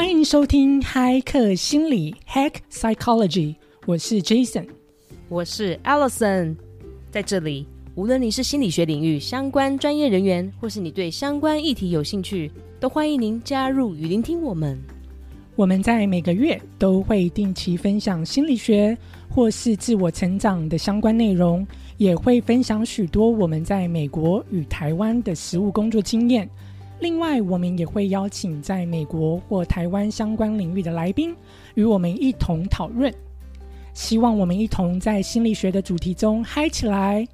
欢迎收听嗨客心理 Hack Psychology，我是 Jason，我是 Allison，在这里，无论你是心理学领域相关专业人员，或是你对相关议题有兴趣，都欢迎您加入与聆听我们。我们在每个月都会定期分享心理学或是自我成长的相关内容，也会分享许多我们在美国与台湾的实务工作经验。另外，我们也会邀请在美国或台湾相关领域的来宾，与我们一同讨论。希望我们一同在心理学的主题中嗨起来。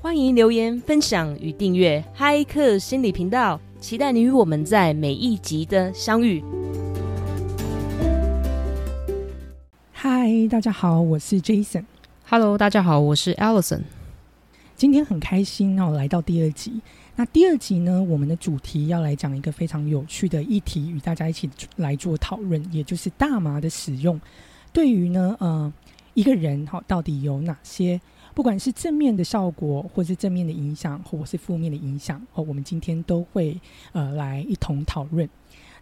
欢迎留言分享与订阅嗨客心理频道，期待你与我们在每一集的相遇。嗨，大家好，我是 Jason。Hello，大家好，我是 Allison。今天很开心哦，来到第二集。那第二集呢，我们的主题要来讲一个非常有趣的议题，与大家一起来做讨论，也就是大麻的使用对于呢呃一个人哈到底有哪些，不管是正面的效果，或是正面的影响，或是负面的影响哦，我们今天都会呃来一同讨论。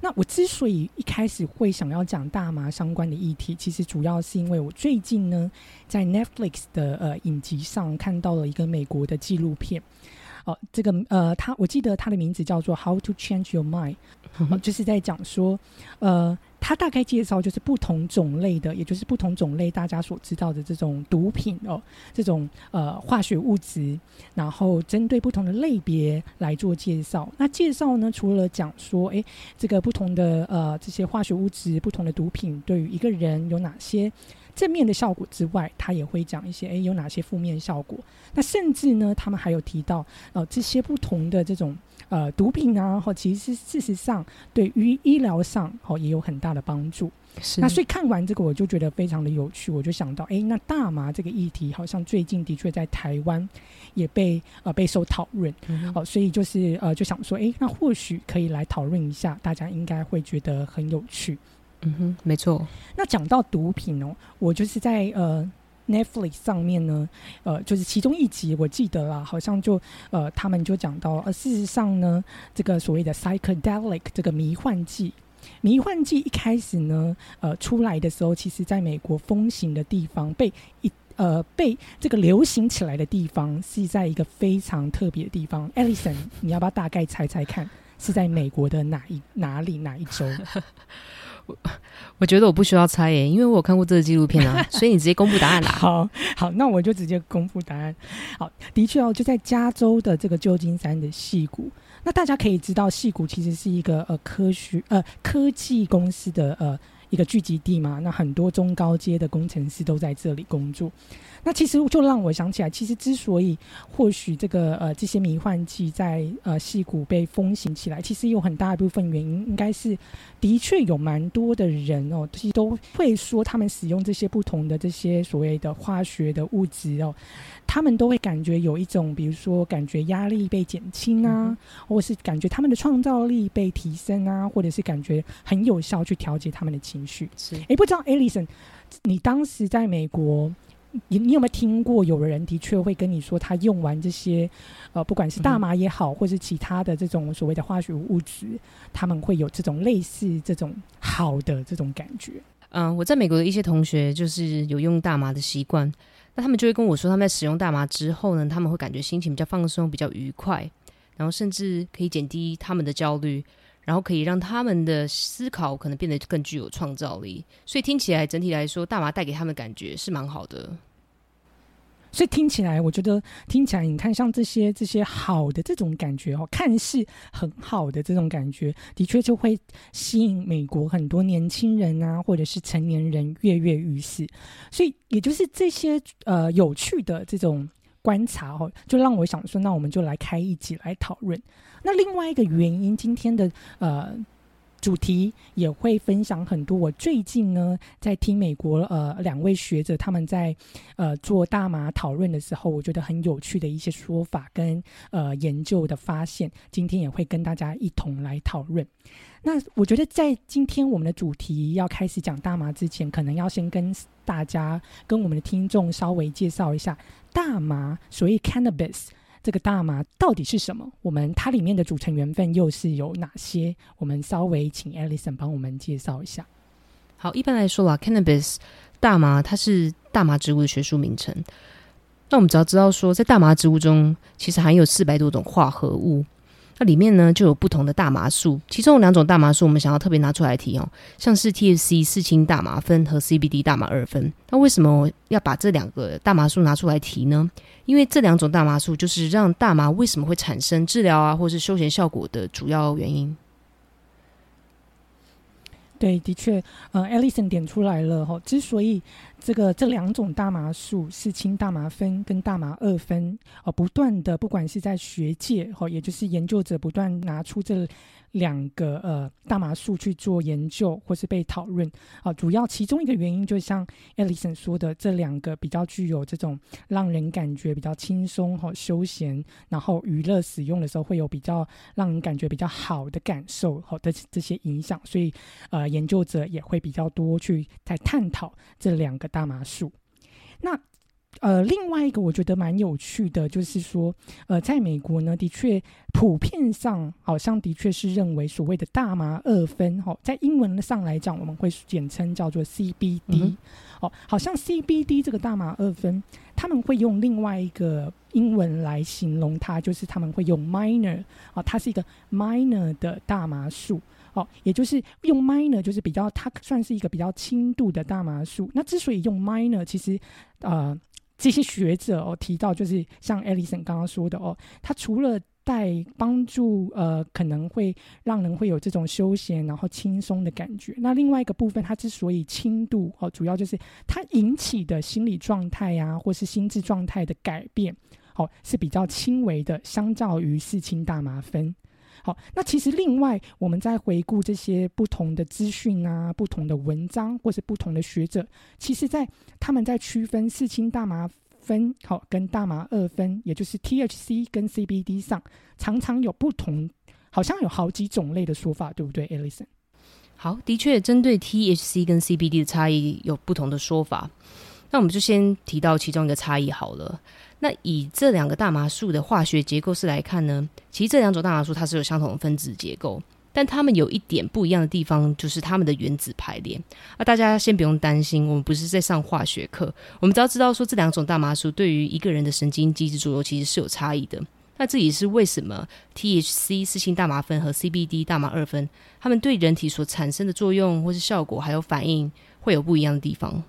那我之所以一开始会想要讲大麻相关的议题，其实主要是因为我最近呢在 Netflix 的呃影集上看到了一个美国的纪录片。哦，这个呃，他我记得他的名字叫做《How to Change Your Mind》，就是在讲说，呃，他大概介绍就是不同种类的，也就是不同种类大家所知道的这种毒品哦，这种呃化学物质，然后针对不同的类别来做介绍。那介绍呢，除了讲说，哎，这个不同的呃这些化学物质、不同的毒品对于一个人有哪些？正面的效果之外，他也会讲一些，诶，有哪些负面效果？那甚至呢，他们还有提到，呃，这些不同的这种呃毒品啊，或其实事实上对于医疗上，哦，也有很大的帮助。是。那所以看完这个，我就觉得非常的有趣，我就想到，诶，那大麻这个议题，好像最近的确在台湾也被呃备受讨论。哦，所以就是呃，就想说，诶，那或许可以来讨论一下，大家应该会觉得很有趣。嗯哼，没错。那讲到毒品哦，我就是在呃 Netflix 上面呢，呃，就是其中一集我记得啦，好像就呃他们就讲到，呃，事实上呢，这个所谓的 psychedelic 这个迷幻剂，迷幻剂一开始呢，呃，出来的时候，其实在美国风行的地方，被一呃被这个流行起来的地方，是在一个非常特别的地方。Alison，你要不要大概猜猜看，是在美国的哪一哪里哪一州？我 我觉得我不需要猜耶，因为我有看过这个纪录片啊，所以你直接公布答案啦。好好，那我就直接公布答案。好，的确哦，就在加州的这个旧金山的戏谷。那大家可以知道，戏谷其实是一个呃科学呃科技公司的呃一个聚集地嘛。那很多中高阶的工程师都在这里工作。那其实就让我想起来，其实之所以或许这个呃这些迷幻剂在呃戏谷被风行起来，其实有很大一部分原因，应该是的确有蛮多的人哦，其实都会说他们使用这些不同的这些所谓的化学的物质哦，他们都会感觉有一种，比如说感觉压力被减轻啊，或是感觉他们的创造力被提升啊，或者是感觉很有效去调节他们的情绪。是，哎，不知道 Alison，你当时在美国。你你有没有听过有人的确会跟你说，他用完这些，呃，不管是大麻也好，或是其他的这种所谓的化学物质，他们会有这种类似这种好的这种感觉？嗯，我在美国的一些同学就是有用大麻的习惯，那他们就会跟我说，他们在使用大麻之后呢，他们会感觉心情比较放松，比较愉快，然后甚至可以减低他们的焦虑。然后可以让他们的思考可能变得更具有创造力，所以听起来整体来说，大麻带给他们感觉是蛮好的。所以听起来，我觉得听起来，你看像这些这些好的这种感觉哦，看似很好的这种感觉，的确就会吸引美国很多年轻人啊，或者是成年人跃跃欲试。所以也就是这些呃有趣的这种观察哦，就让我想说，那我们就来开一集来讨论。那另外一个原因，今天的呃主题也会分享很多。我最近呢在听美国呃两位学者他们在呃做大麻讨论的时候，我觉得很有趣的一些说法跟呃研究的发现，今天也会跟大家一同来讨论。那我觉得在今天我们的主题要开始讲大麻之前，可能要先跟大家跟我们的听众稍微介绍一下大麻，所以 cannabis。这个大麻到底是什么？我们它里面的组成成分又是有哪些？我们稍微请 Alison 帮我们介绍一下。好，一般来说啦，cannabis 大麻它是大麻植物的学术名称。那我们只要知道说，在大麻植物中，其实含有四百多种化合物。那里面呢，就有不同的大麻素，其中有两种大麻素，我们想要特别拿出来提哦，像是 THC 四氢大麻酚和 CBD 大麻二酚。那为什么要把这两个大麻素拿出来提呢？因为这两种大麻素就是让大麻为什么会产生治疗啊，或是休闲效果的主要原因。对，的确，呃，Alison 点出来了哈。之所以这个这两种大麻素是氢大麻酚跟大麻二酚，哦，不断的，不管是在学界哦，也就是研究者不断拿出这。两个呃大麻素去做研究或是被讨论啊，主要其中一个原因就像 Alison 说的，这两个比较具有这种让人感觉比较轻松哈、休闲，然后娱乐使用的时候会有比较让人感觉比较好的感受好的这些影响，所以呃研究者也会比较多去在探讨这两个大麻素。那呃，另外一个我觉得蛮有趣的，就是说，呃，在美国呢，的确普遍上好像的确是认为所谓的大麻二酚，哈，在英文上来讲，我们会简称叫做 CBD，哦，好像 CBD 这个大麻二酚，他们会用另外一个英文来形容它，就是他们会用 minor，哦，它是一个 minor 的大麻素，哦，也就是用 minor 就是比较，它算是一个比较轻度的大麻素。那之所以用 minor，其实，呃。这些学者哦提到，就是像 Alison 刚刚说的哦，它除了带帮助，呃，可能会让人会有这种休闲然后轻松的感觉。那另外一个部分，它之所以轻度哦，主要就是它引起的心理状态呀，或是心智状态的改变，哦是比较轻微的，相较于四氢大麻酚。好，那其实另外，我们在回顾这些不同的资讯啊、不同的文章，或是不同的学者，其实在他们在区分四氢大麻酚好跟大麻二酚，也就是 THC 跟 CBD 上，常常有不同，好像有好几种类的说法，对不对，Alison？好，的确，针对 THC 跟 CBD 的差异有不同的说法。那我们就先提到其中一个差异好了。那以这两个大麻素的化学结构式来看呢，其实这两种大麻素它是有相同的分子结构，但它们有一点不一样的地方，就是它们的原子排列。啊，大家先不用担心，我们不是在上化学课，我们只要知道说这两种大麻素对于一个人的神经机制作用其实是有差异的。那这也是为什么 THC 四氢大麻酚和 CBD 大麻二酚，它们对人体所产生的作用或是效果还有反应会有不一样的地方。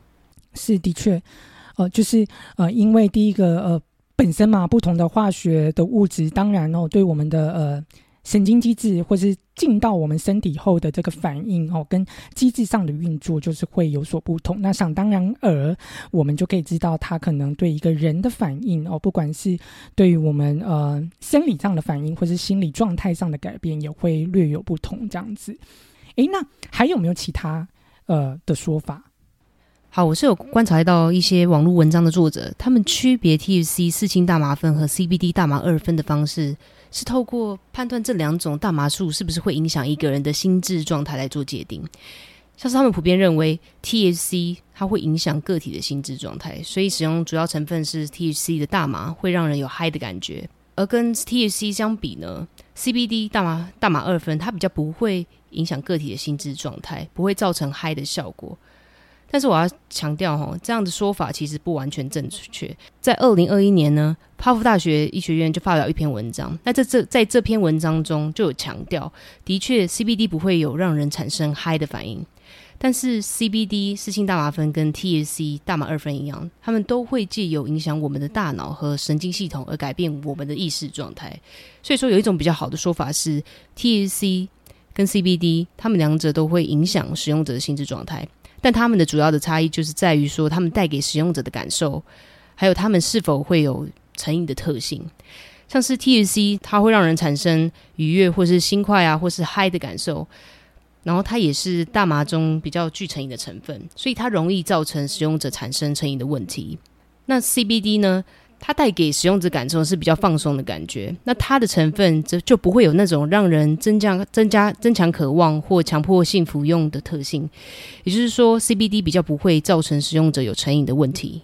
是的确。呃，就是呃，因为第一个呃，本身嘛，不同的化学的物质，当然哦，对我们的呃神经机制，或是进到我们身体后的这个反应哦，跟机制上的运作，就是会有所不同。那想当然而，我们就可以知道，它可能对一个人的反应哦，不管是对于我们呃生理上的反应，或是心理状态上的改变，也会略有不同。这样子，诶，那还有没有其他呃的说法？好，我是有观察到一些网络文章的作者，他们区别 THC 四氢大麻酚和 CBD 大麻二酚的方式，是透过判断这两种大麻素是不是会影响一个人的心智状态来做界定。像是他们普遍认为 THC 它会影响个体的心智状态，所以使用主要成分是 THC 的大麻会让人有嗨的感觉，而跟 THC 相比呢，CBD 大麻大麻二酚它比较不会影响个体的心智状态，不会造成嗨的效果。但是我要强调哈，这样的说法其实不完全正确。在二零二一年呢，哈佛大学医学院就发表一篇文章，那在这在这篇文章中就有强调，的确 CBD 不会有让人产生嗨的反应，但是 CBD 四氢大麻酚跟 THC 大麻二酚一样，它们都会借由影响我们的大脑和神经系统而改变我们的意识状态。所以说，有一种比较好的说法是，THC 跟 CBD 它们两者都会影响使用者的心智状态。但他们的主要的差异就是在于说，他们带给使用者的感受，还有他们是否会有成瘾的特性。像是 TUC，它会让人产生愉悦或是心快啊，或是嗨的感受。然后它也是大麻中比较具成瘾的成分，所以它容易造成使用者产生成瘾的问题。那 CBD 呢？它带给使用者感受是比较放松的感觉，那它的成分则就不会有那种让人增加、增加、增强渴望或强迫性服用的特性。也就是说，CBD 比较不会造成使用者有成瘾的问题。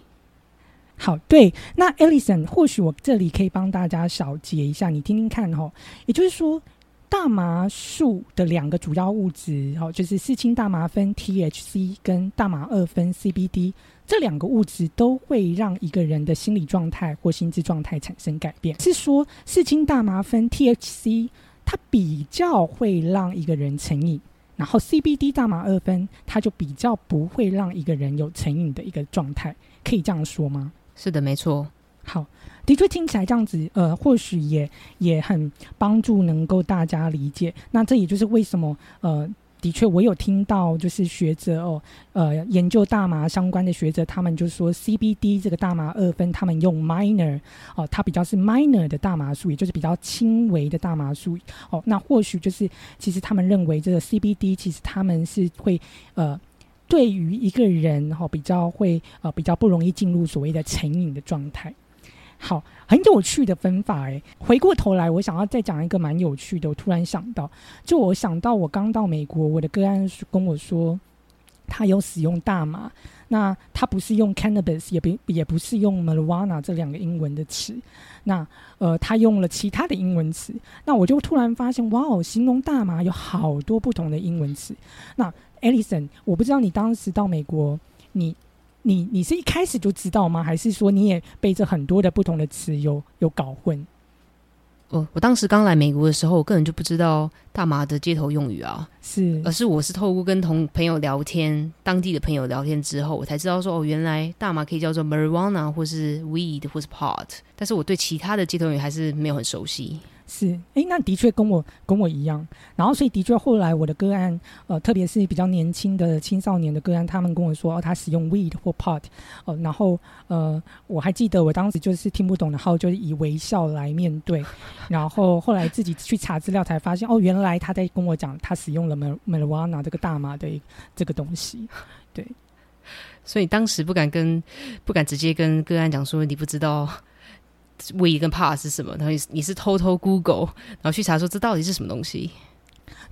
好，对，那 Alison，或许我这里可以帮大家小结一下，你听听看哈。也就是说，大麻树的两个主要物质，哦，就是四氢大麻酚 THC 跟大麻二酚 CBD 这两个物质，都会让一个人的心理状态或心智状态产生改变。是说，四氢大麻酚 THC 它比较会让一个人成瘾，然后 CBD 大麻二酚它就比较不会让一个人有成瘾的一个状态，可以这样说吗？是的，没错。好，的确听起来这样子，呃，或许也也很帮助能够大家理解。那这也就是为什么，呃，的确我有听到就是学者哦，呃，研究大麻相关的学者，他们就说 CBD 这个大麻二酚，他们用 minor 哦，它比较是 minor 的大麻素，也就是比较轻微的大麻素。哦，那或许就是其实他们认为这个 CBD 其实他们是会呃。对于一个人哈，比较会呃比较不容易进入所谓的成瘾的状态。好，很有趣的分法诶。回过头来，我想要再讲一个蛮有趣的。我突然想到，就我想到我刚到美国，我的个案跟我说，他有使用大麻，那他不是用 cannabis，也不也不是用 marijuana 这两个英文的词，那呃，他用了其他的英文词。那我就突然发现，哇哦，形容大麻有好多不同的英文词。那 Alison，我不知道你当时到美国，你你你是一开始就知道吗？还是说你也背着很多的不同的词有有搞混？我我当时刚来美国的时候，我根本就不知道大麻的街头用语啊，是，而是我是透过跟同朋友聊天，当地的朋友聊天之后，我才知道说哦，原来大麻可以叫做 marijuana 或是 weed 或是 pot，但是我对其他的街头用语还是没有很熟悉。是，哎，那的确跟我跟我一样，然后所以的确后来我的个案，呃，特别是比较年轻的青少年的个案，他们跟我说，哦，他使用 weed 或 pot，哦，然后呃，我还记得我当时就是听不懂，然后就是以微笑来面对，然后后来自己去查资料才发现，哦，原来他在跟我讲他使用了 marijuana 这个大麻的这个东西，对，所以当时不敢跟不敢直接跟个案讲说你不知道。We 跟 pa 是什么？然后你是偷偷 Google，然后去查说这到底是什么东西？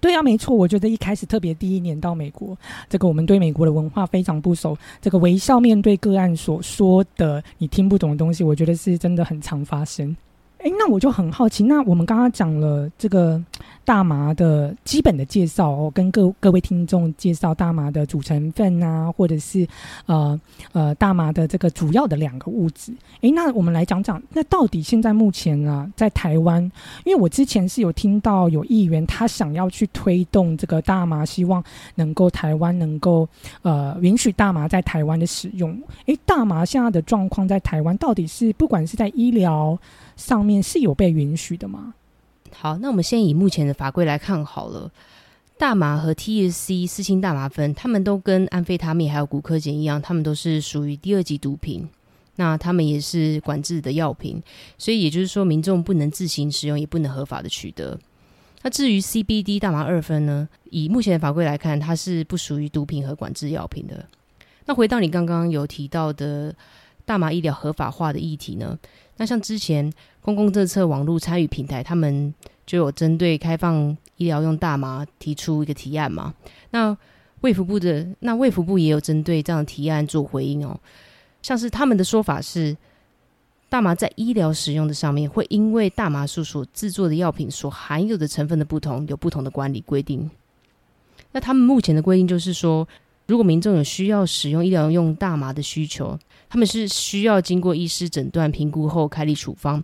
对啊，没错。我觉得一开始特别第一年到美国，这个我们对美国的文化非常不熟。这个微笑面对个案所说的你听不懂的东西，我觉得是真的很常发生。哎，那我就很好奇，那我们刚刚讲了这个大麻的基本的介绍哦，跟各各位听众介绍大麻的组成分啊，或者是呃呃大麻的这个主要的两个物质。哎，那我们来讲讲，那到底现在目前啊，在台湾，因为我之前是有听到有议员他想要去推动这个大麻，希望能够台湾能够呃允许大麻在台湾的使用。哎，大麻现在的状况在台湾到底是不管是在医疗。上面是有被允许的吗？好，那我们先以目前的法规来看好了。大麻和 THC 四氢大麻酚，他们都跟安非他命还有古柯碱一样，他们都是属于第二级毒品。那他们也是管制的药品，所以也就是说，民众不能自行使用，也不能合法的取得。那至于 CBD 大麻二酚呢？以目前的法规来看，它是不属于毒品和管制药品的。那回到你刚刚有提到的大麻医疗合法化的议题呢？那像之前公共政策网络参与平台，他们就有针对开放医疗用大麻提出一个提案嘛？那卫福部的那卫福部也有针对这样的提案做回应哦。像是他们的说法是，大麻在医疗使用的上面，会因为大麻素所制作的药品所含有的成分的不同，有不同的管理规定。那他们目前的规定就是说，如果民众有需要使用医疗用大麻的需求，他们是需要经过医师诊断评估后开立处方，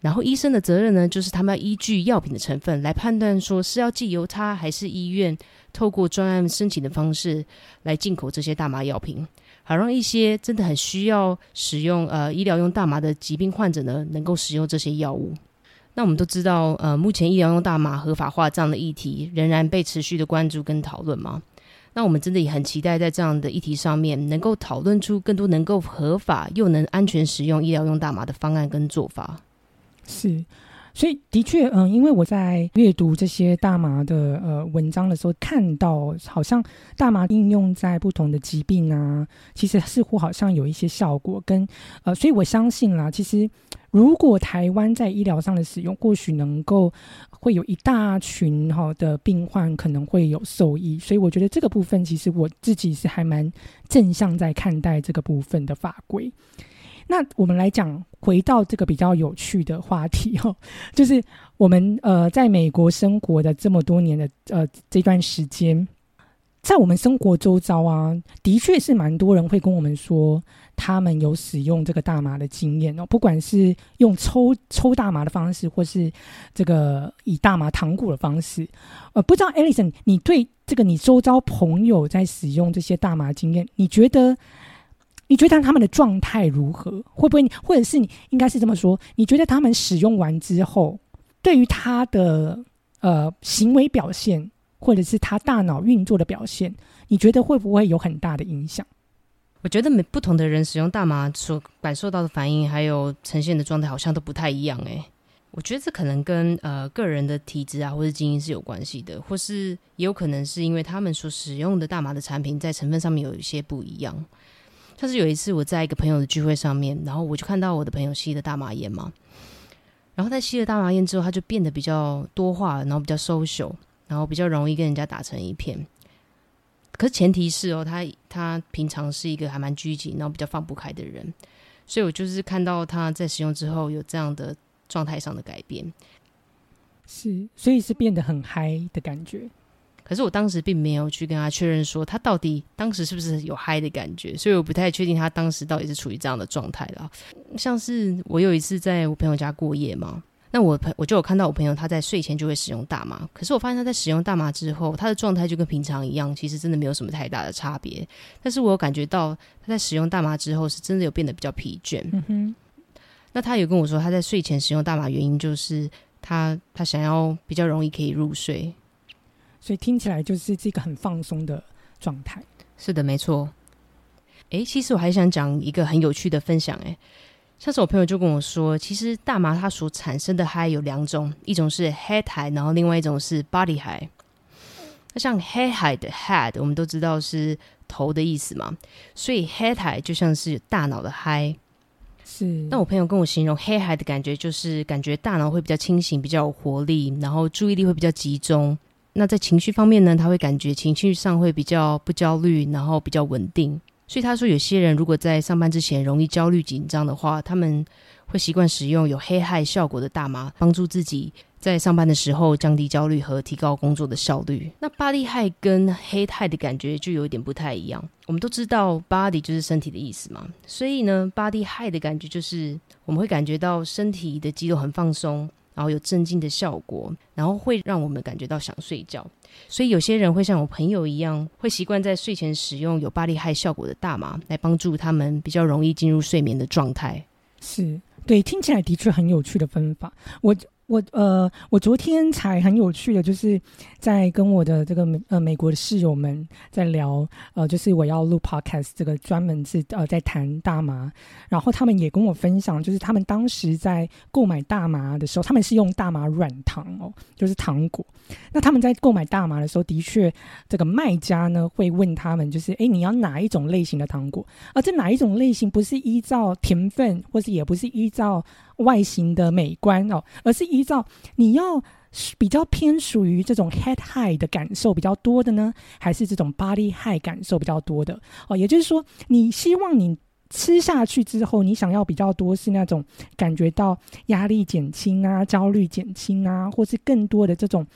然后医生的责任呢，就是他们要依据药品的成分来判断，说是要寄由他还是医院透过专案申请的方式来进口这些大麻药品，好让一些真的很需要使用呃医疗用大麻的疾病患者呢，能够使用这些药物。那我们都知道，呃，目前医疗用大麻合法化这样的议题仍然被持续的关注跟讨论吗？那我们真的也很期待，在这样的议题上面，能够讨论出更多能够合法又能安全使用医疗用大麻的方案跟做法。是，所以的确，嗯，因为我在阅读这些大麻的呃文章的时候，看到好像大麻应用在不同的疾病啊，其实似乎好像有一些效果，跟呃，所以我相信啦，其实。如果台湾在医疗上的使用，或许能够会有一大群哈的病患可能会有受益，所以我觉得这个部分其实我自己是还蛮正向在看待这个部分的法规。那我们来讲，回到这个比较有趣的话题 哦，就是我们呃在美国生活的这么多年的呃这段时间，在我们生活周遭啊，的确是蛮多人会跟我们说，他们有使用这个大麻的经验哦，不管是用抽抽大麻的方式，或是这个以大麻糖果的方式，呃，不知道 Alison，你对这个你周遭朋友在使用这些大麻经验，你觉得？你觉得他们的状态如何？会不会，或者是你应该是这么说？你觉得他们使用完之后，对于他的呃行为表现，或者是他大脑运作的表现，你觉得会不会有很大的影响？我觉得每不同的人使用大麻所感受到的反应，还有呈现的状态，好像都不太一样。诶，我觉得这可能跟呃个人的体质啊，或者基因是有关系的，或是也有可能是因为他们所使用的大麻的产品在成分上面有一些不一样。像是有一次我在一个朋友的聚会上面，然后我就看到我的朋友吸了大麻烟嘛，然后在吸了大麻烟之后，他就变得比较多话，然后比较 social，然后比较容易跟人家打成一片。可是前提是哦，他他平常是一个还蛮拘谨，然后比较放不开的人，所以我就是看到他在使用之后有这样的状态上的改变，是，所以是变得很嗨的感觉。可是我当时并没有去跟他确认说他到底当时是不是有嗨的感觉，所以我不太确定他当时到底是处于这样的状态了。像是我有一次在我朋友家过夜嘛，那我朋我就有看到我朋友他在睡前就会使用大麻，可是我发现他在使用大麻之后，他的状态就跟平常一样，其实真的没有什么太大的差别。但是我有感觉到他在使用大麻之后，是真的有变得比较疲倦。嗯哼，那他有跟我说他在睡前使用大麻原因就是他他想要比较容易可以入睡。所以听起来就是这个很放松的状态。是的，没错。诶，其实我还想讲一个很有趣的分享。诶，上次我朋友就跟我说，其实大麻它所产生的嗨有两种，一种是 head high，然后另外一种是 body high。那像 head high 的 head，我们都知道是头的意思嘛，所以 head high 就像是大脑的嗨。是。那我朋友跟我形容 head high 的感觉，就是感觉大脑会比较清醒，比较有活力，然后注意力会比较集中。那在情绪方面呢，他会感觉情绪上会比较不焦虑，然后比较稳定。所以他说，有些人如果在上班之前容易焦虑紧张的话，他们会习惯使用有黑害效果的大麻，帮助自己在上班的时候降低焦虑和提高工作的效率。那 body 害跟黑害的感觉就有一点不太一样。我们都知道 body 就是身体的意思嘛，所以呢，body 害的感觉就是我们会感觉到身体的肌肉很放松。然后有镇静的效果，然后会让我们感觉到想睡觉。所以有些人会像我朋友一样，会习惯在睡前使用有巴利害效果的大麻，来帮助他们比较容易进入睡眠的状态。是对，听起来的确很有趣的分法。我。我呃，我昨天才很有趣的，就是在跟我的这个美呃美国的室友们在聊，呃，就是我要录 podcast 这个专门是呃在谈大麻，然后他们也跟我分享，就是他们当时在购买大麻的时候，他们是用大麻软糖哦，就是糖果。那他们在购买大麻的时候，的确这个卖家呢会问他们，就是哎，你要哪一种类型的糖果？而这哪一种类型不是依照甜分，或是也不是依照。外形的美观哦，而是依照你要比较偏属于这种 head high 的感受比较多的呢，还是这种 body high 感受比较多的哦？也就是说，你希望你吃下去之后，你想要比较多是那种感觉到压力减轻啊、焦虑减轻啊，或是更多的这种。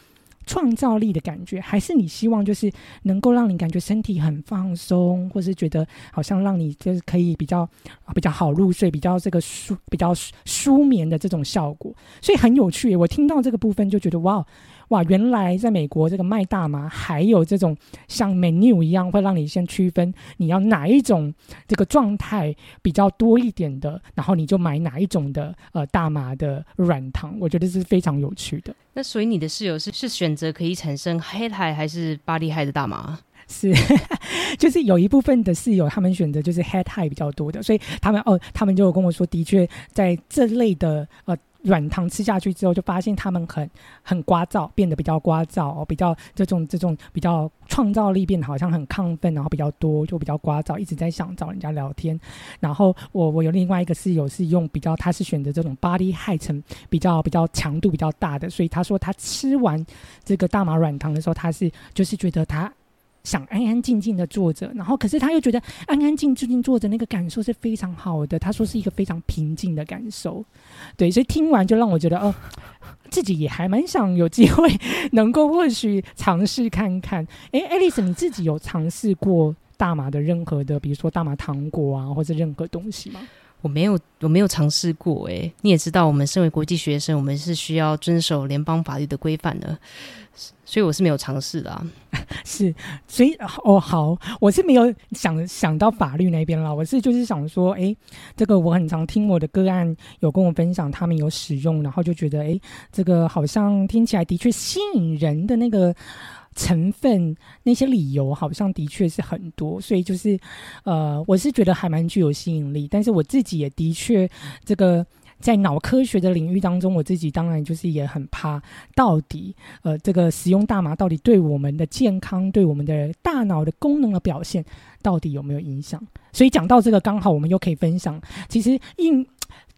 创造力的感觉，还是你希望就是能够让你感觉身体很放松，或是觉得好像让你就是可以比较比较好入睡，比较这个舒比较舒眠的这种效果，所以很有趣。我听到这个部分就觉得哇。哇，原来在美国这个卖大麻还有这种像 menu 一样，会让你先区分你要哪一种这个状态比较多一点的，然后你就买哪一种的呃大麻的软糖，我觉得是非常有趣的。那所以你的室友是是选择可以产生黑海还是巴利海的大麻？是，就是有一部分的室友他们选择就是 head high 比较多的，所以他们哦，他们就有跟我说，的确在这类的呃。软糖吃下去之后，就发现他们很很聒噪，变得比较聒噪哦，比较这种这种比较创造力变得好像很亢奋，然后比较多，就比较聒噪，一直在想找人家聊天。然后我我有另外一个室友是用比较，他是选择这种 body high 层比较比较强度比较大的，所以他说他吃完这个大麻软糖的时候，他是就是觉得他。想安安静静的坐着，然后可是他又觉得安安静静坐着那个感受是非常好的。他说是一个非常平静的感受，对，所以听完就让我觉得哦，自己也还蛮想有机会能够或许尝试看看。哎，爱丽丝，你自己有尝试过大麻的任何的，比如说大麻糖果啊，或者任何东西吗？我没有，我没有尝试过。哎，你也知道，我们身为国际学生，我们是需要遵守联邦法律的规范的，所以我是没有尝试的。是，所以哦，好，我是没有想想到法律那边了。我是就是想说，哎，这个我很常听我的个案有跟我分享，他们有使用，然后就觉得，哎，这个好像听起来的确吸引人的那个。成分那些理由好像的确是很多，所以就是，呃，我是觉得还蛮具有吸引力。但是我自己也的确，这个在脑科学的领域当中，我自己当然就是也很怕，到底呃，这个使用大麻到底对我们的健康、对我们的大脑的功能的表现，到底有没有影响？所以讲到这个，刚好我们又可以分享，其实因。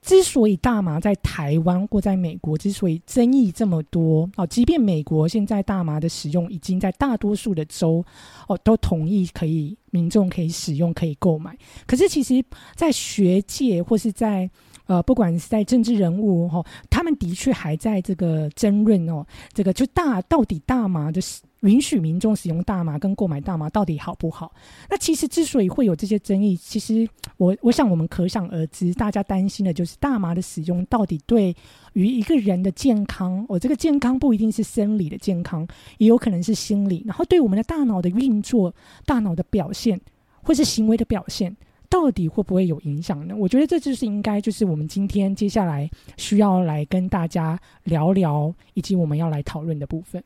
之所以大麻在台湾或在美国之所以争议这么多哦，即便美国现在大麻的使用已经在大多数的州哦都同意可以民众可以使用可以购买，可是其实，在学界或是在呃不管是在政治人物哈，他们的确还在这个争论哦，这个就大到底大麻的。允许民众使用大麻跟购买大麻到底好不好？那其实之所以会有这些争议，其实我我想我们可想而知，大家担心的就是大麻的使用到底对于一个人的健康，我这个健康不一定是生理的健康，也有可能是心理，然后对我们的大脑的运作、大脑的表现或是行为的表现，到底会不会有影响呢？我觉得这就是应该就是我们今天接下来需要来跟大家聊聊，以及我们要来讨论的部分。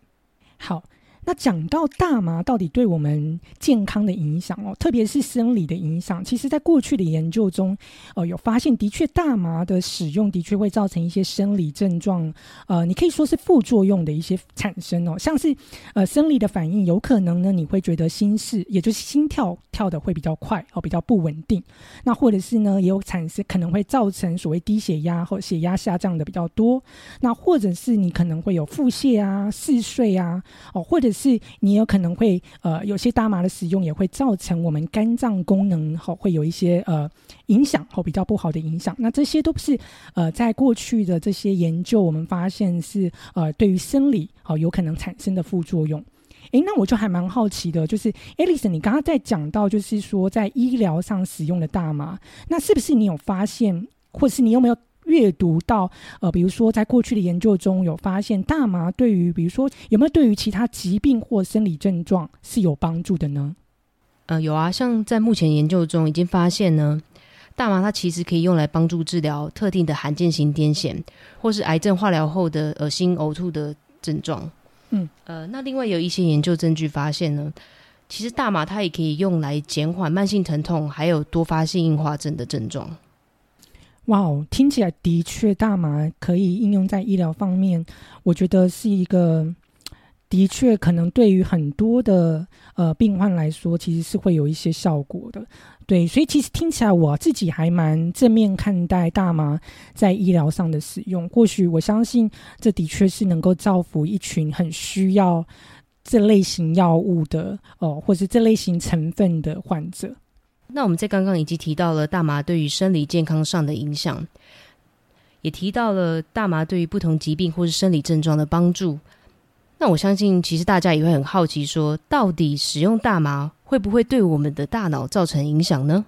好。那讲到大麻到底对我们健康的影响哦，特别是生理的影响，其实在过去的研究中，呃，有发现的确大麻的使用的确会造成一些生理症状，呃，你可以说是副作用的一些产生哦，像是呃生理的反应，有可能呢你会觉得心室，也就是心跳跳的会比较快哦，比较不稳定，那或者是呢也有产生可能会造成所谓低血压或血压下降的比较多，那或者是你可能会有腹泻啊、嗜睡啊，哦，或者是你有可能会呃，有些大麻的使用也会造成我们肝脏功能好会有一些呃影响或比较不好的影响。那这些都是呃在过去的这些研究，我们发现是呃对于生理好有可能产生的副作用。诶，那我就还蛮好奇的，就是 Alice，你刚刚在讲到就是说在医疗上使用的大麻，那是不是你有发现，或是你有没有？阅读到，呃，比如说，在过去的研究中有发现，大麻对于，比如说，有没有对于其他疾病或生理症状是有帮助的呢？呃，有啊，像在目前研究中已经发现呢，大麻它其实可以用来帮助治疗特定的罕见型癫痫，或是癌症化疗后的恶心呕吐的症状。嗯，呃，那另外有一些研究证据发现呢，其实大麻它也可以用来减缓慢性疼痛，还有多发性硬化症的症状。哇哦，听起来的确大麻可以应用在医疗方面，我觉得是一个的确可能对于很多的呃病患来说，其实是会有一些效果的。对，所以其实听起来我自己还蛮正面看待大麻在医疗上的使用。或许我相信这的确是能够造福一群很需要这类型药物的哦，或是这类型成分的患者。那我们在刚刚已经提到了大麻对于生理健康上的影响，也提到了大麻对于不同疾病或是生理症状的帮助。那我相信，其实大家也会很好奇，说到底使用大麻会不会对我们的大脑造成影响呢？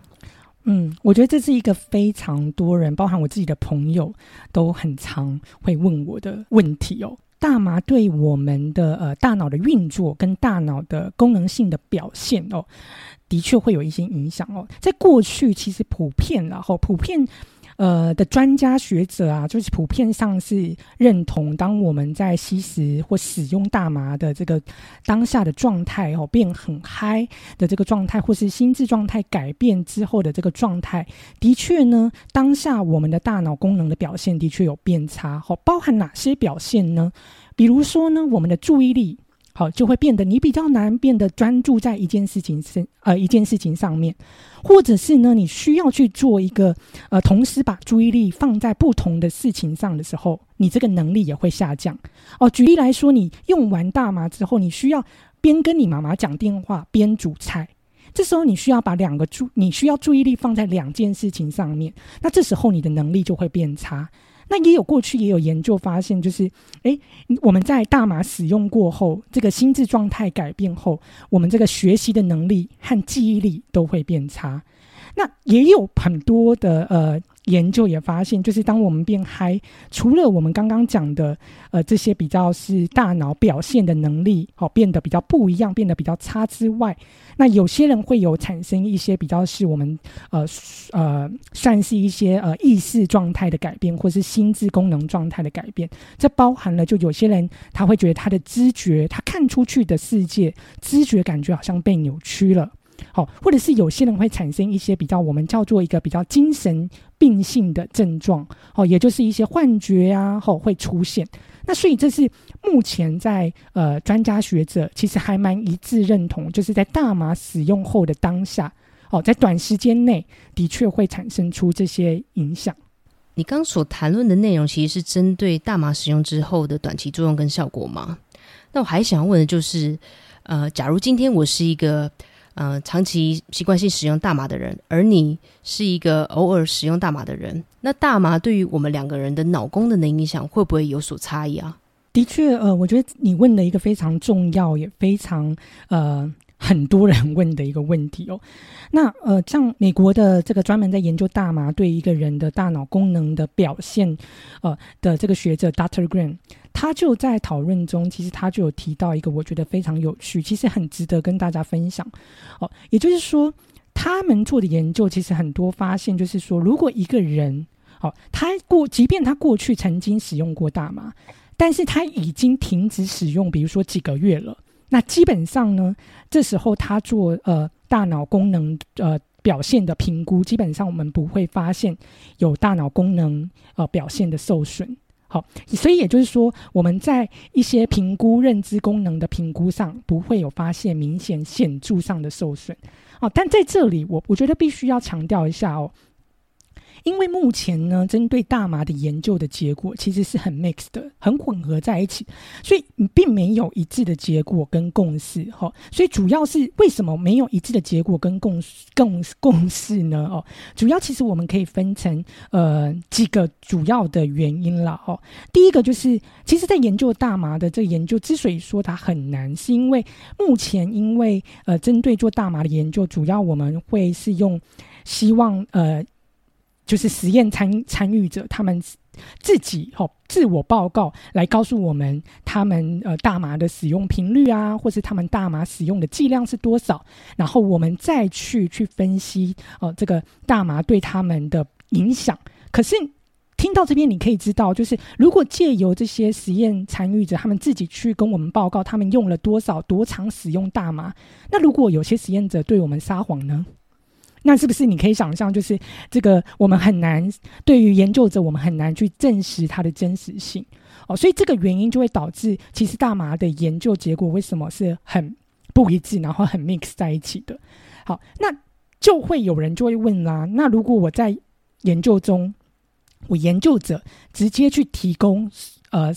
嗯，我觉得这是一个非常多人，包含我自己的朋友，都很常会问我的问题哦。大麻对我们的呃大脑的运作跟大脑的功能性的表现哦。的确会有一些影响哦。在过去，其实普遍然后普遍呃的专家学者啊，就是普遍上是认同，当我们在吸食或使用大麻的这个当下的状态哦，变很嗨的这个状态，或是心智状态改变之后的这个状态，的确呢，当下我们的大脑功能的表现的确有变差。好，包含哪些表现呢？比如说呢，我们的注意力。好，就会变得你比较难变得专注在一件事情身呃一件事情上面，或者是呢，你需要去做一个呃，同时把注意力放在不同的事情上的时候，你这个能力也会下降。哦，举例来说，你用完大麻之后，你需要边跟你妈妈讲电话边煮菜，这时候你需要把两个注你需要注意力放在两件事情上面，那这时候你的能力就会变差。那也有过去也有研究发现，就是诶，我们在大麻使用过后，这个心智状态改变后，我们这个学习的能力和记忆力都会变差。那也有很多的呃。研究也发现，就是当我们变嗨，除了我们刚刚讲的，呃，这些比较是大脑表现的能力，好变得比较不一样，变得比较差之外，那有些人会有产生一些比较是我们呃呃算是一些呃意识状态的改变，或是心智功能状态的改变。这包含了，就有些人他会觉得他的知觉，他看出去的世界，知觉感觉好像被扭曲了。好，或者是有些人会产生一些比较我们叫做一个比较精神病性的症状，哦，也就是一些幻觉啊，哦会出现。那所以这是目前在呃专家学者其实还蛮一致认同，就是在大麻使用后的当下，哦，在短时间内的确会产生出这些影响。你刚所谈论的内容其实是针对大麻使用之后的短期作用跟效果吗？那我还想问的就是，呃，假如今天我是一个。呃，长期习惯性使用大麻的人，而你是一个偶尔使用大麻的人，那大麻对于我们两个人的脑功能的影响会不会有所差异啊？的确，呃，我觉得你问了一个非常重要也非常呃很多人问的一个问题哦。那呃，像美国的这个专门在研究大麻对一个人的大脑功能的表现呃的这个学者 Doctor Green。他就在讨论中，其实他就有提到一个我觉得非常有趣，其实很值得跟大家分享。哦，也就是说，他们做的研究其实很多发现，就是说，如果一个人，哦，他过，即便他过去曾经使用过大麻，但是他已经停止使用，比如说几个月了，那基本上呢，这时候他做呃大脑功能呃表现的评估，基本上我们不会发现有大脑功能呃表现的受损。好，所以也就是说，我们在一些评估认知功能的评估上，不会有发现明显显著上的受损。哦，但在这里，我我觉得必须要强调一下哦。因为目前呢，针对大麻的研究的结果其实是很 mixed 的，很混合在一起，所以并没有一致的结果跟共识。哈，所以主要是为什么没有一致的结果跟共共共识呢？哦，主要其实我们可以分成呃几个主要的原因了。哦，第一个就是，其实在研究大麻的这个研究之所以说它很难，是因为目前因为呃针对做大麻的研究，主要我们会是用希望呃。就是实验参参与者他们自己哦自我报告来告诉我们他们呃大麻的使用频率啊，或是他们大麻使用的剂量是多少，然后我们再去去分析哦这个大麻对他们的影响。可是听到这边你可以知道，就是如果借由这些实验参与者他们自己去跟我们报告他们用了多少多长使用大麻，那如果有些实验者对我们撒谎呢？那是不是你可以想象，就是这个我们很难对于研究者，我们很难去证实它的真实性哦，所以这个原因就会导致，其实大麻的研究结果为什么是很不一致，然后很 mix 在一起的。好，那就会有人就会问啦，那如果我在研究中，我研究者直接去提供呃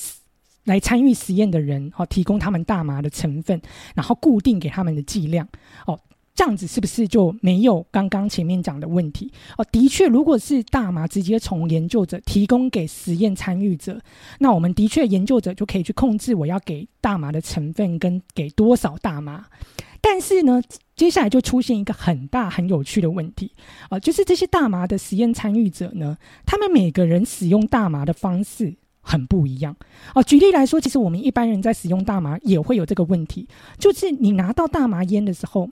来参与实验的人，哦，提供他们大麻的成分，然后固定给他们的剂量，哦。这样子是不是就没有刚刚前面讲的问题？哦，的确，如果是大麻直接从研究者提供给实验参与者，那我们的确研究者就可以去控制我要给大麻的成分跟给多少大麻。但是呢，接下来就出现一个很大很有趣的问题啊，就是这些大麻的实验参与者呢，他们每个人使用大麻的方式很不一样哦。举例来说，其实我们一般人在使用大麻也会有这个问题，就是你拿到大麻烟的时候。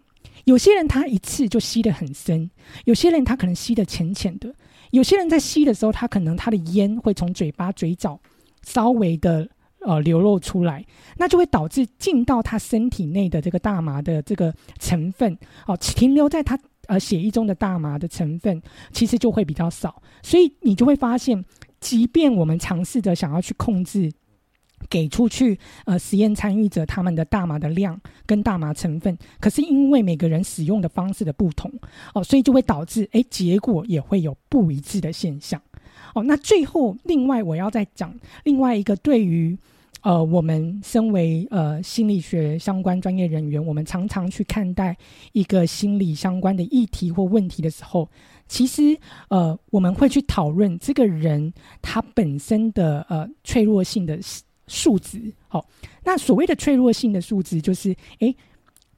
有些人他一次就吸得很深，有些人他可能吸得浅浅的，有些人在吸的时候，他可能他的烟会从嘴巴、嘴角稍微的呃流露出来，那就会导致进到他身体内的这个大麻的这个成分哦，停留在他呃血液中的大麻的成分其实就会比较少，所以你就会发现，即便我们尝试着想要去控制给出去呃实验参与者他们的大麻的量跟大麻成分，可是因为每个人使用的方式的不同哦，所以就会导致诶结果也会有不一致的现象哦。那最后另外我要再讲另外一个对于。呃，我们身为呃心理学相关专业人员，我们常常去看待一个心理相关的议题或问题的时候，其实呃我们会去讨论这个人他本身的呃脆弱性的数值。好，那所谓的脆弱性的数值，就是诶。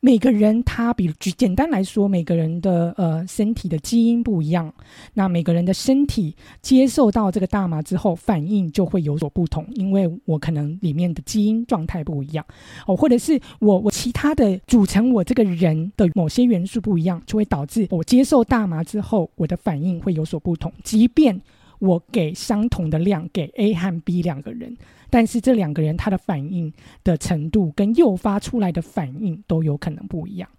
每个人他比举简单来说，每个人的呃身体的基因不一样，那每个人的身体接受到这个大麻之后，反应就会有所不同，因为我可能里面的基因状态不一样哦，或者是我我其他的组成我这个人的某些元素不一样，就会导致我接受大麻之后，我的反应会有所不同，即便我给相同的量给 A 和 B 两个人。但是这两个人他的反应的程度跟诱发出来的反应都有可能不一样。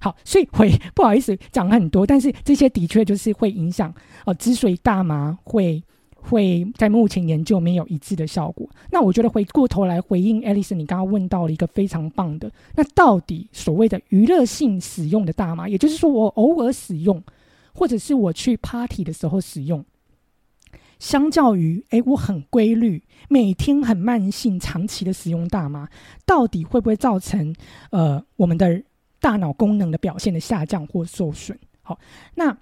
好，所以会不好意思讲很多，但是这些的确就是会影响哦。之所以大麻会会在目前研究没有一致的效果，那我觉得回过头来回应 Alice，你刚刚问到了一个非常棒的，那到底所谓的娱乐性使用的大麻，也就是说我偶尔使用，或者是我去 party 的时候使用。相较于，哎，我很规律，每天很慢性、长期的使用大麻，到底会不会造成呃我们的大脑功能的表现的下降或受损？好，那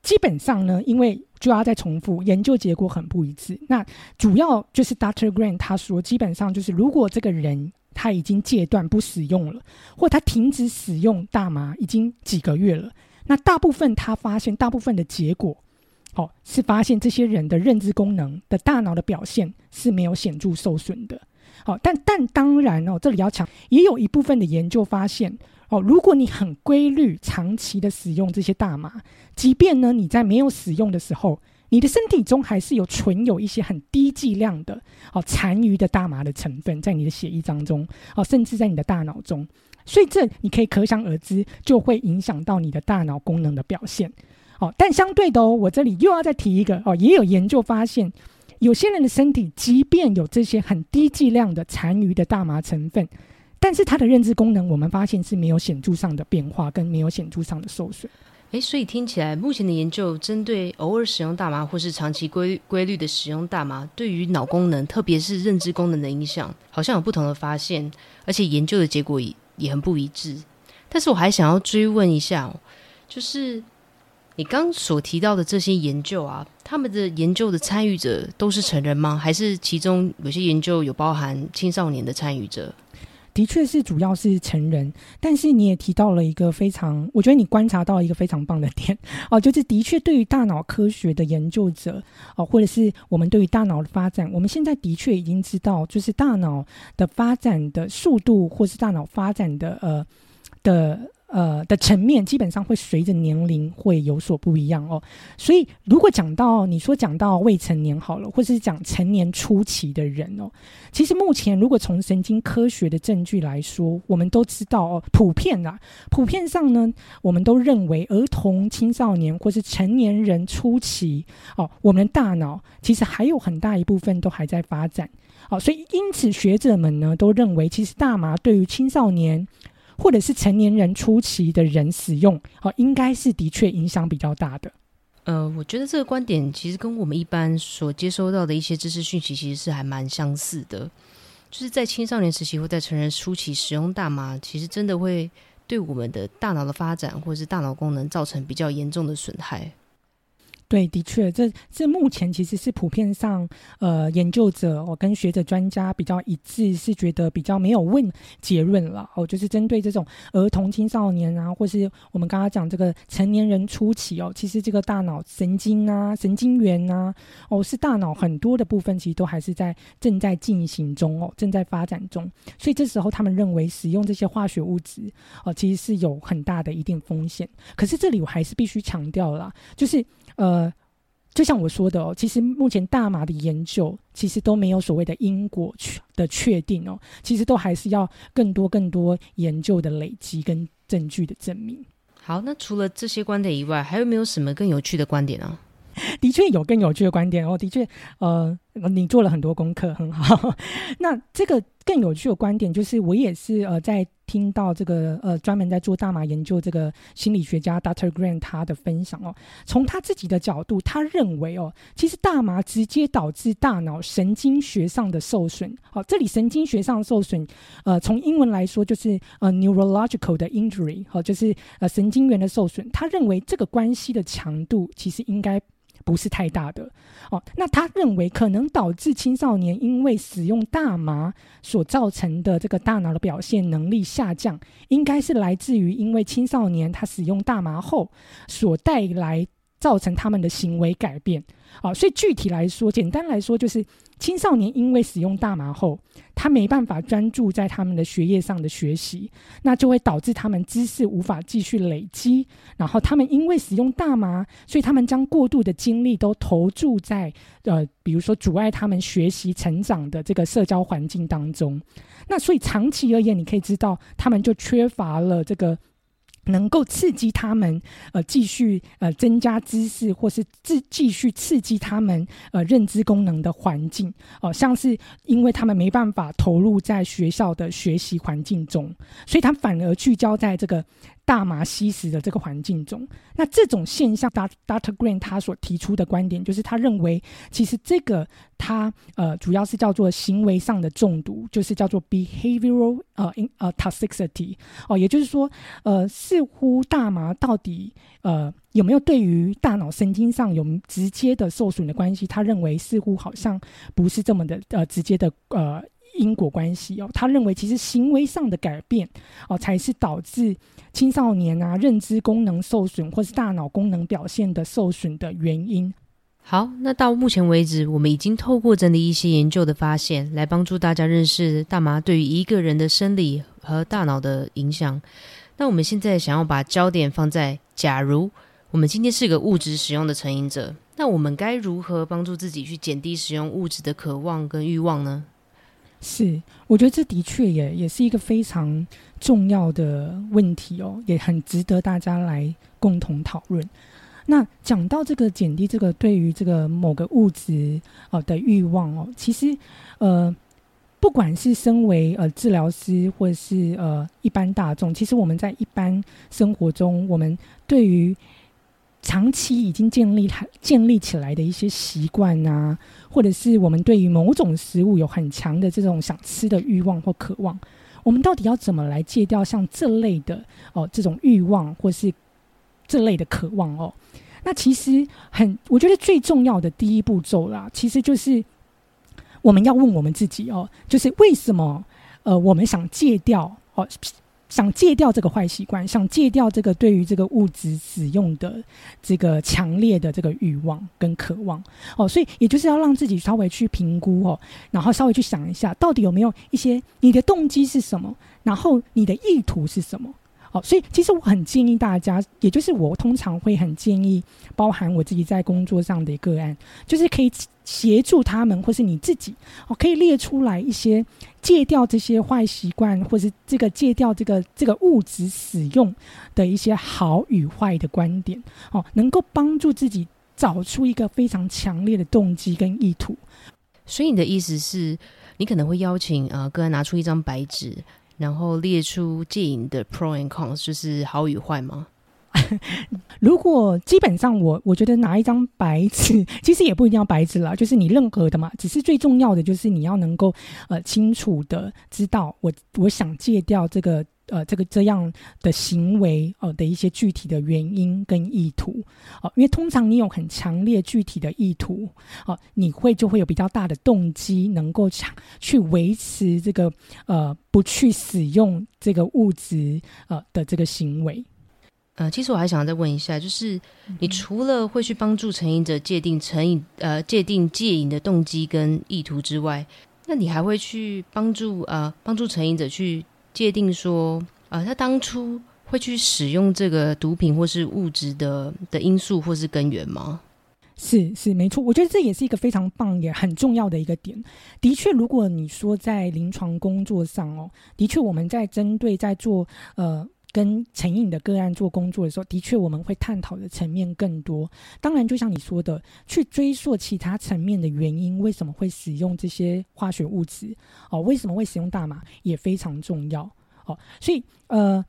基本上呢，因为就要再重复，研究结果很不一致。那主要就是 Dr. Grant 他说，基本上就是如果这个人他已经戒断不使用了，或他停止使用大麻已经几个月了，那大部分他发现，大部分的结果。哦，是发现这些人的认知功能的大脑的表现是没有显著受损的。好，但但当然哦，这里要强，也有一部分的研究发现哦，如果你很规律、长期的使用这些大麻，即便呢你在没有使用的时候，你的身体中还是有存有一些很低剂量的哦残余的大麻的成分在你的血液当中哦，甚至在你的大脑中，所以这你可以可想而知，就会影响到你的大脑功能的表现。哦，但相对的哦，我这里又要再提一个哦，也有研究发现，有些人的身体即便有这些很低剂量的残余的大麻成分，但是他的认知功能，我们发现是没有显著上的变化，跟没有显著上的受损。诶，所以听起来，目前的研究针对偶尔使用大麻或是长期规规律的使用大麻，对于脑功能，特别是认知功能的影响，好像有不同的发现，而且研究的结果也也很不一致。但是我还想要追问一下，就是。你刚所提到的这些研究啊，他们的研究的参与者都是成人吗？还是其中有些研究有包含青少年的参与者？的确是主要是成人，但是你也提到了一个非常，我觉得你观察到一个非常棒的点哦，就是的确对于大脑科学的研究者哦，或者是我们对于大脑的发展，我们现在的确已经知道，就是大脑的发展的速度，或是大脑发展的呃的。呃的层面基本上会随着年龄会有所不一样哦，所以如果讲到你说讲到未成年好了，或是讲成年初期的人哦，其实目前如果从神经科学的证据来说，我们都知道哦，普遍啊，普遍上呢，我们都认为儿童、青少年或是成年人初期哦，我们的大脑其实还有很大一部分都还在发展哦，所以因此学者们呢都认为，其实大麻对于青少年。或者是成年人初期的人使用，哦，应该是的确影响比较大的。呃，我觉得这个观点其实跟我们一般所接收到的一些知识讯息其实是还蛮相似的。就是在青少年时期或在成人初期使用大麻，其实真的会对我们的大脑的发展或者是大脑功能造成比较严重的损害。对，的确，这这目前其实是普遍上，呃，研究者我跟学者专家比较一致，是觉得比较没有问结论了哦，就是针对这种儿童、青少年啊，或是我们刚刚讲这个成年人初期哦，其实这个大脑神经啊、神经元啊，哦，是大脑很多的部分，其实都还是在正在进行中哦，正在发展中，所以这时候他们认为使用这些化学物质哦，其实是有很大的一定风险。可是这里我还是必须强调啦，就是呃。就像我说的哦，其实目前大麻的研究其实都没有所谓的因果的确定哦，其实都还是要更多更多研究的累积跟证据的证明。好，那除了这些观点以外，还有没有什么更有趣的观点呢？的确有更有趣的观点哦，的确，呃，你做了很多功课，很好。那这个更有趣的观点就是，我也是呃，在听到这个呃，专门在做大麻研究这个心理学家 Dr. Grant 他的分享哦，从他自己的角度，他认为哦，其实大麻直接导致大脑神经学上的受损。好，这里神经学上受损，呃，从英文来说就是呃 neurological 的 injury，好，就是呃神经元的受损。他认为这个关系的强度其实应该。不是太大的哦，那他认为可能导致青少年因为使用大麻所造成的这个大脑的表现能力下降，应该是来自于因为青少年他使用大麻后所带来造成他们的行为改变。啊，所以具体来说，简单来说，就是青少年因为使用大麻后，他没办法专注在他们的学业上的学习，那就会导致他们知识无法继续累积。然后他们因为使用大麻，所以他们将过度的精力都投注在呃，比如说阻碍他们学习成长的这个社交环境当中。那所以长期而言，你可以知道，他们就缺乏了这个。能够刺激他们呃继续呃增加知识，或是继继续刺激他们呃认知功能的环境哦，像是因为他们没办法投入在学校的学习环境中，所以他反而聚焦在这个。大麻吸食的这个环境中，那这种现象，Dr. Green 他所提出的观点就是，他认为其实这个他呃主要是叫做行为上的中毒，就是叫做 behavioral 呃 in 呃 toxicity 哦，也就是说呃似乎大麻到底呃有没有对于大脑神经上有直接的受损的关系？他认为似乎好像不是这么的呃直接的呃。因果关系哦，他认为其实行为上的改变哦，才是导致青少年啊认知功能受损或是大脑功能表现的受损的原因。好，那到目前为止，我们已经透过整理一些研究的发现，来帮助大家认识大麻对于一个人的生理和大脑的影响。那我们现在想要把焦点放在，假如我们今天是个物质使用的成瘾者，那我们该如何帮助自己去减低使用物质的渴望跟欲望呢？是，我觉得这的确也也是一个非常重要的问题哦，也很值得大家来共同讨论。那讲到这个减低这个对于这个某个物质哦的欲望哦，其实呃，不管是身为呃治疗师或是呃一般大众，其实我们在一般生活中，我们对于长期已经建立、建立起来的一些习惯啊，或者是我们对于某种食物有很强的这种想吃的欲望或渴望，我们到底要怎么来戒掉像这类的哦这种欲望或是这类的渴望哦？那其实很，我觉得最重要的第一步骤啦，其实就是我们要问我们自己哦，就是为什么呃我们想戒掉哦？想戒掉这个坏习惯，想戒掉这个对于这个物质使用的这个强烈的这个欲望跟渴望哦，所以也就是要让自己稍微去评估哦，然后稍微去想一下，到底有没有一些你的动机是什么，然后你的意图是什么。好，所以其实我很建议大家，也就是我通常会很建议，包含我自己在工作上的个案，就是可以协助他们，或是你自己，哦，可以列出来一些戒掉这些坏习惯，或是这个戒掉这个这个物质使用的一些好与坏的观点，哦，能够帮助自己找出一个非常强烈的动机跟意图。所以你的意思是，你可能会邀请呃个人拿出一张白纸。然后列出戒瘾的 pro and cons，就是好与坏吗？如果基本上我我觉得拿一张白纸，其实也不一定要白纸啦，就是你任何的嘛。只是最重要的就是你要能够呃清楚的知道我我想戒掉这个。呃，这个这样的行为哦的一些具体的原因跟意图哦，因为通常你有很强烈具体的意图哦，你会就会有比较大的动机，能够强去维持这个呃不去使用这个物质呃的这个行为。呃，其实我还想再问一下，就是你除了会去帮助成瘾者界定成瘾呃界定戒瘾的动机跟意图之外，那你还会去帮助呃帮助成瘾者去？界定说，呃，他当初会去使用这个毒品或是物质的的因素或是根源吗？是是没错，我觉得这也是一个非常棒也很重要的一个点。的确，如果你说在临床工作上哦，的确我们在针对在做呃。跟成瘾的个案做工作的时候，的确我们会探讨的层面更多。当然，就像你说的，去追溯其他层面的原因，为什么会使用这些化学物质？哦，为什么会使用大麻也非常重要。哦，所以呃，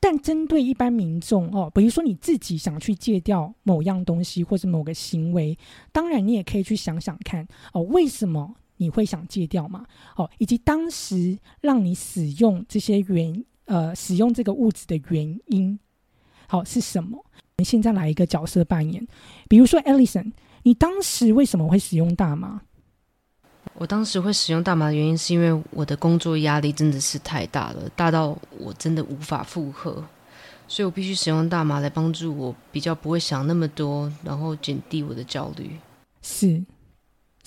但针对一般民众哦，比如说你自己想去戒掉某样东西或者某个行为，当然你也可以去想想看哦，为什么你会想戒掉嘛？哦，以及当时让你使用这些原。呃，使用这个物质的原因，好是什么？我们现在来一个角色扮演，比如说 Ellison，你当时为什么会使用大麻？我当时会使用大麻的原因，是因为我的工作压力真的是太大了，大到我真的无法负荷，所以我必须使用大麻来帮助我比较不会想那么多，然后减低我的焦虑。是。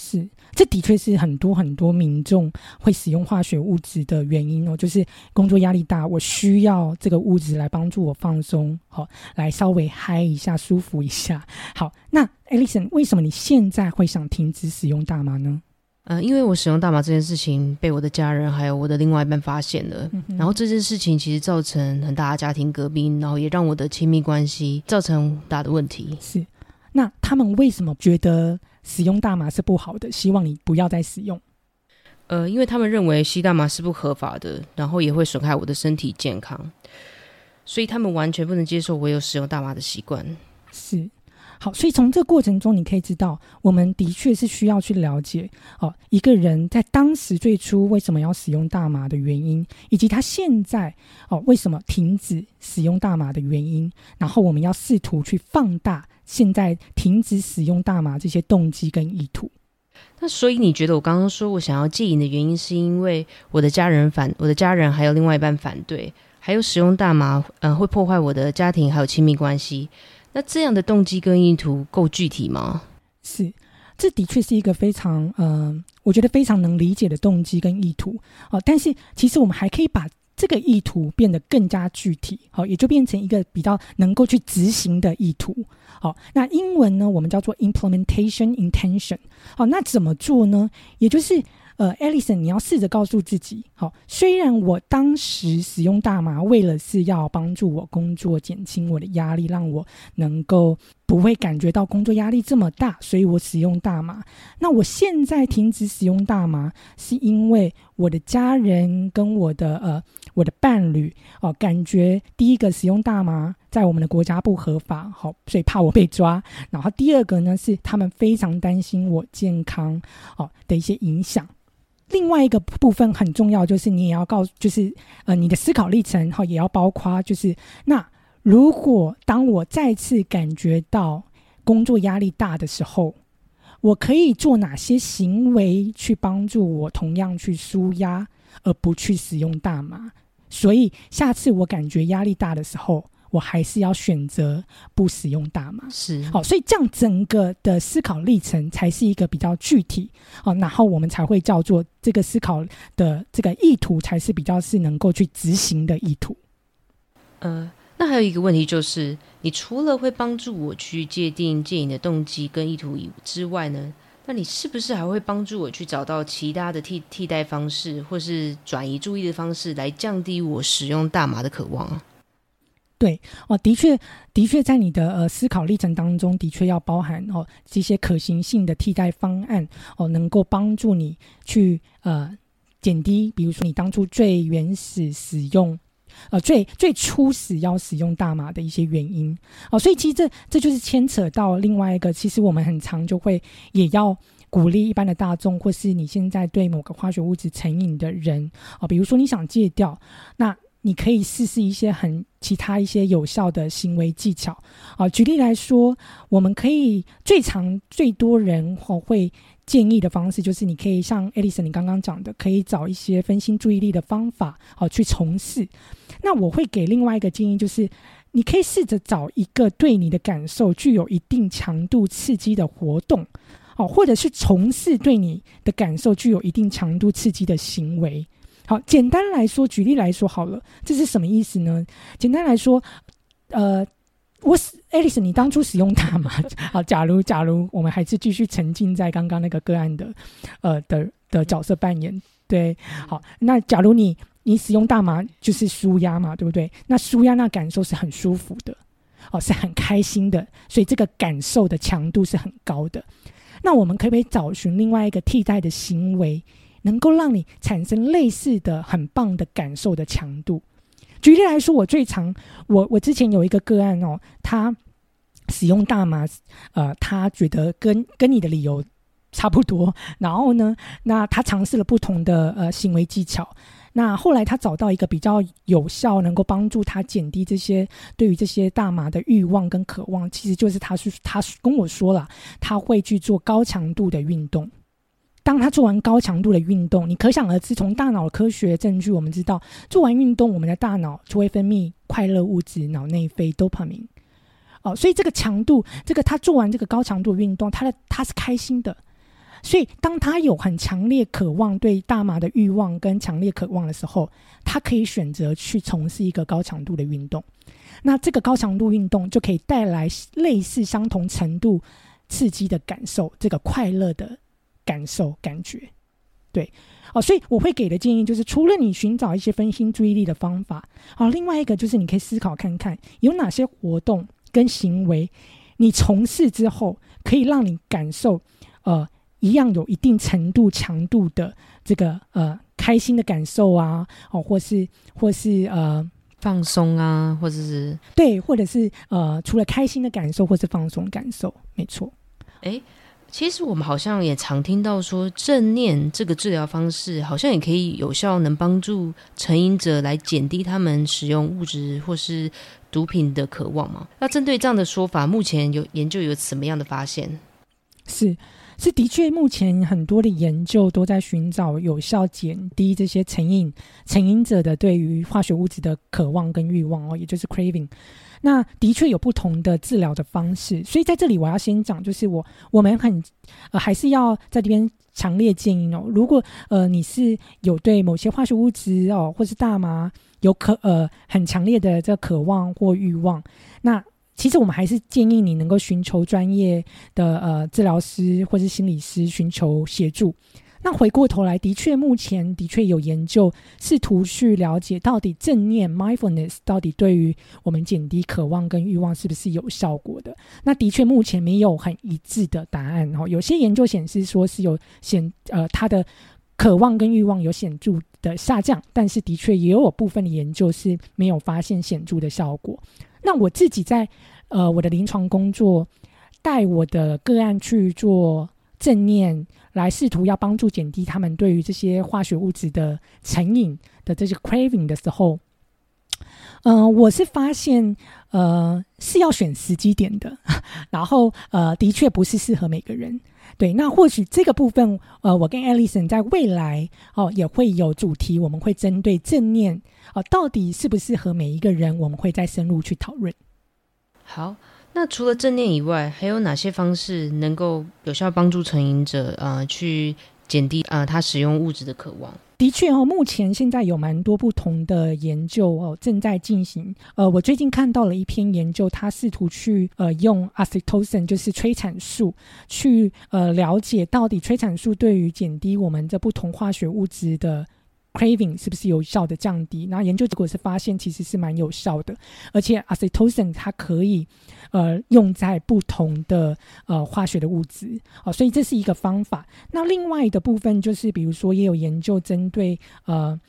是，这的确是很多很多民众会使用化学物质的原因哦，就是工作压力大，我需要这个物质来帮助我放松，好，来稍微嗨一下，舒服一下。好，那 Alison，为什么你现在会想停止使用大麻呢？呃，因为我使用大麻这件事情被我的家人还有我的另外一半发现了，然后这件事情其实造成很大的家庭革命，然后也让我的亲密关系造成大的问题。是，那他们为什么觉得？使用大麻是不好的，希望你不要再使用。呃，因为他们认为吸大麻是不合法的，然后也会损害我的身体健康，所以他们完全不能接受我有使用大麻的习惯。是，好，所以从这过程中你可以知道，我们的确是需要去了解哦，一个人在当时最初为什么要使用大麻的原因，以及他现在哦为什么停止使用大麻的原因，然后我们要试图去放大。现在停止使用大麻这些动机跟意图，那所以你觉得我刚刚说我想要戒瘾的原因，是因为我的家人反，我的家人还有另外一半反对，还有使用大麻，嗯，会破坏我的家庭还有亲密关系。那这样的动机跟意图够具体吗？是，这的确是一个非常，嗯，我觉得非常能理解的动机跟意图哦。但是其实我们还可以把。这个意图变得更加具体，好，也就变成一个比较能够去执行的意图。好，那英文呢，我们叫做 implementation intention。好，那怎么做呢？也就是。呃，Alison，你要试着告诉自己，好，虽然我当时使用大麻为了是要帮助我工作，减轻我的压力，让我能够不会感觉到工作压力这么大，所以我使用大麻。那我现在停止使用大麻，是因为我的家人跟我的呃我的伴侣哦，感觉第一个使用大麻在我们的国家不合法，好，所以怕我被抓。然后第二个呢，是他们非常担心我健康哦的一些影响。另外一个部分很重要，就是你也要告，就是呃，你的思考历程哈，也要包括，就是那如果当我再次感觉到工作压力大的时候，我可以做哪些行为去帮助我同样去舒压，而不去使用大麻？所以下次我感觉压力大的时候。我还是要选择不使用大麻，是好，所以这样整个的思考历程才是一个比较具体，哦，然后我们才会叫做这个思考的这个意图才是比较是能够去执行的意图。呃，那还有一个问题就是，你除了会帮助我去界定戒瘾的动机跟意图以之外呢，那你是不是还会帮助我去找到其他的替替代方式，或是转移注意的方式，来降低我使用大麻的渴望啊？对哦，的确，的确，在你的呃思考历程当中，的确要包含哦这些可行性的替代方案哦，能够帮助你去呃减低，比如说你当初最原始使用呃最最初始要使用大麻的一些原因哦，所以其实这这就是牵扯到另外一个，其实我们很常就会也要鼓励一般的大众，或是你现在对某个化学物质成瘾的人哦，比如说你想戒掉那。你可以试试一些很其他一些有效的行为技巧啊。举例来说，我们可以最常最多人会建议的方式，就是你可以像艾丽森你刚刚讲的，可以找一些分心注意力的方法哦去从事。那我会给另外一个建议，就是你可以试着找一个对你的感受具有一定强度刺激的活动哦，或者是从事对你的感受具有一定强度刺激的行为。好，简单来说，举例来说好了，这是什么意思呢？简单来说，呃，我爱丽丝，你当初使用它吗？好，假如假如我们还是继续沉浸在刚刚那个个案的，呃的的角色扮演，对，好，那假如你你使用大麻就是舒压嘛，对不对？那舒压那感受是很舒服的，哦，是很开心的，所以这个感受的强度是很高的。那我们可不可以找寻另外一个替代的行为，能够让你产生类似的很棒的感受的强度？举例来说，我最常我我之前有一个个案哦，他使用大麻，呃，他觉得跟跟你的理由差不多，然后呢，那他尝试了不同的呃行为技巧，那后来他找到一个比较有效，能够帮助他减低这些对于这些大麻的欲望跟渴望，其实就是他是他跟我说了，他会去做高强度的运动。当他做完高强度的运动，你可想而知，从大脑科学证据，我们知道做完运动，我们的大脑就会分泌快乐物质，脑内啡 dopamine。哦，所以这个强度，这个他做完这个高强度运动，他的他是开心的。所以当他有很强烈渴望对大麻的欲望跟强烈渴望的时候，他可以选择去从事一个高强度的运动。那这个高强度运动就可以带来类似相同程度刺激的感受，这个快乐的。感受感觉，对哦，所以我会给的建议就是，除了你寻找一些分心注意力的方法，好，另外一个就是你可以思考看看，有哪些活动跟行为，你从事之后可以让你感受呃一样有一定程度强度的这个呃开心的感受啊，哦，或是或是呃放松啊，或者是对，或者是呃除了开心的感受或是放松感受，没错，哎。其实我们好像也常听到说，正念这个治疗方式好像也可以有效能帮助成瘾者来减低他们使用物质或是毒品的渴望嘛？那针对这样的说法，目前有研究有什么样的发现？是是，的确，目前很多的研究都在寻找有效减低这些成瘾成瘾者的对于化学物质的渴望跟欲望哦，也就是 craving。那的确有不同的治疗的方式，所以在这里我要先讲，就是我我们很呃还是要在这边强烈建议哦，如果呃你是有对某些化学物质哦，或是大麻有渴呃很强烈的这个渴望或欲望，那其实我们还是建议你能够寻求专业的呃治疗师或是心理师寻求协助。那回过头来，的确，目前的确有研究试图去了解到底正念 （mindfulness） 到底对于我们减低渴望跟欲望是不是有效果的？那的确，目前没有很一致的答案。哦，有些研究显示说是有显呃，它的渴望跟欲望有显著的下降，但是的确也有部分的研究是没有发现显著的效果。那我自己在呃我的临床工作带我的个案去做正念。来试图要帮助减低他们对于这些化学物质的成瘾的这些 craving 的时候，嗯，我是发现呃是要选时机点的，然后呃的确不是适合每个人。对，那或许这个部分呃，我跟 Alison 在未来哦也会有主题，我们会针对正念哦到底适不适合每一个人，我们会再深入去讨论。好。那除了正念以外，还有哪些方式能够有效帮助成瘾者呃去减低呃他使用物质的渴望？的确哦，目前现在有蛮多不同的研究哦正在进行。呃，我最近看到了一篇研究，它试图去呃用 oxytocin 就是催产素去呃了解到底催产素对于减低我们这不同化学物质的。Craving 是不是有效的降低？那研究结果是发现其实是蛮有效的，而且 oxytocin 它可以呃用在不同的呃化学的物质哦，所以这是一个方法。那另外的部分就是，比如说也有研究针对呃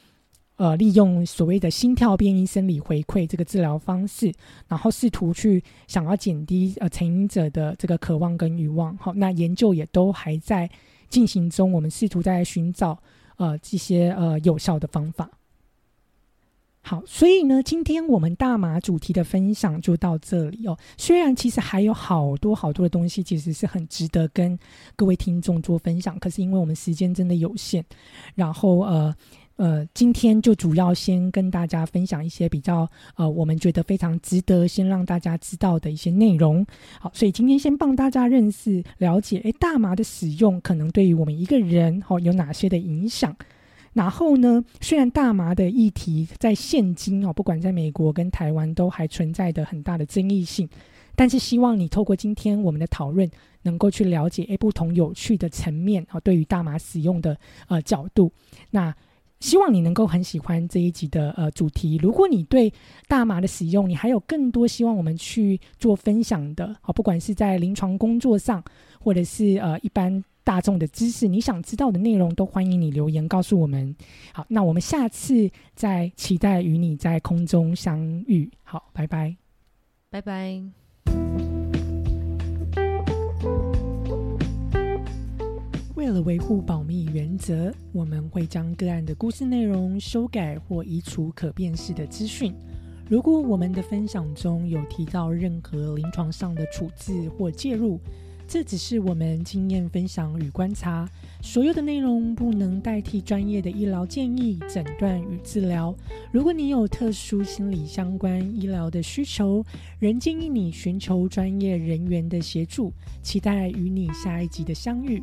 呃利用所谓的心跳变异生理回馈这个治疗方式，然后试图去想要减低呃成瘾者的这个渴望跟欲望。好，那研究也都还在进行中，我们试图在寻找。呃，这些呃有效的方法。好，所以呢，今天我们大麻主题的分享就到这里哦。虽然其实还有好多好多的东西，其实是很值得跟各位听众做分享，可是因为我们时间真的有限，然后呃。呃，今天就主要先跟大家分享一些比较呃，我们觉得非常值得先让大家知道的一些内容。好，所以今天先帮大家认识、了解，诶，大麻的使用可能对于我们一个人哦有哪些的影响。然后呢，虽然大麻的议题在现今哦，不管在美国跟台湾都还存在的很大的争议性，但是希望你透过今天我们的讨论，能够去了解诶不同有趣的层面哦，对于大麻使用的呃角度。那希望你能够很喜欢这一集的呃主题。如果你对大麻的使用，你还有更多希望我们去做分享的，好，不管是在临床工作上，或者是呃一般大众的知识，你想知道的内容，都欢迎你留言告诉我们。好，那我们下次再期待与你在空中相遇。好，拜拜，拜拜。为了维护保密原则，我们会将个案的故事内容修改或移除可辨识的资讯。如果我们的分享中有提到任何临床上的处置或介入，这只是我们经验分享与观察。所有的内容不能代替专业的医疗建议、诊断与治疗。如果你有特殊心理相关医疗的需求，仍建议你寻求专业人员的协助。期待与你下一集的相遇。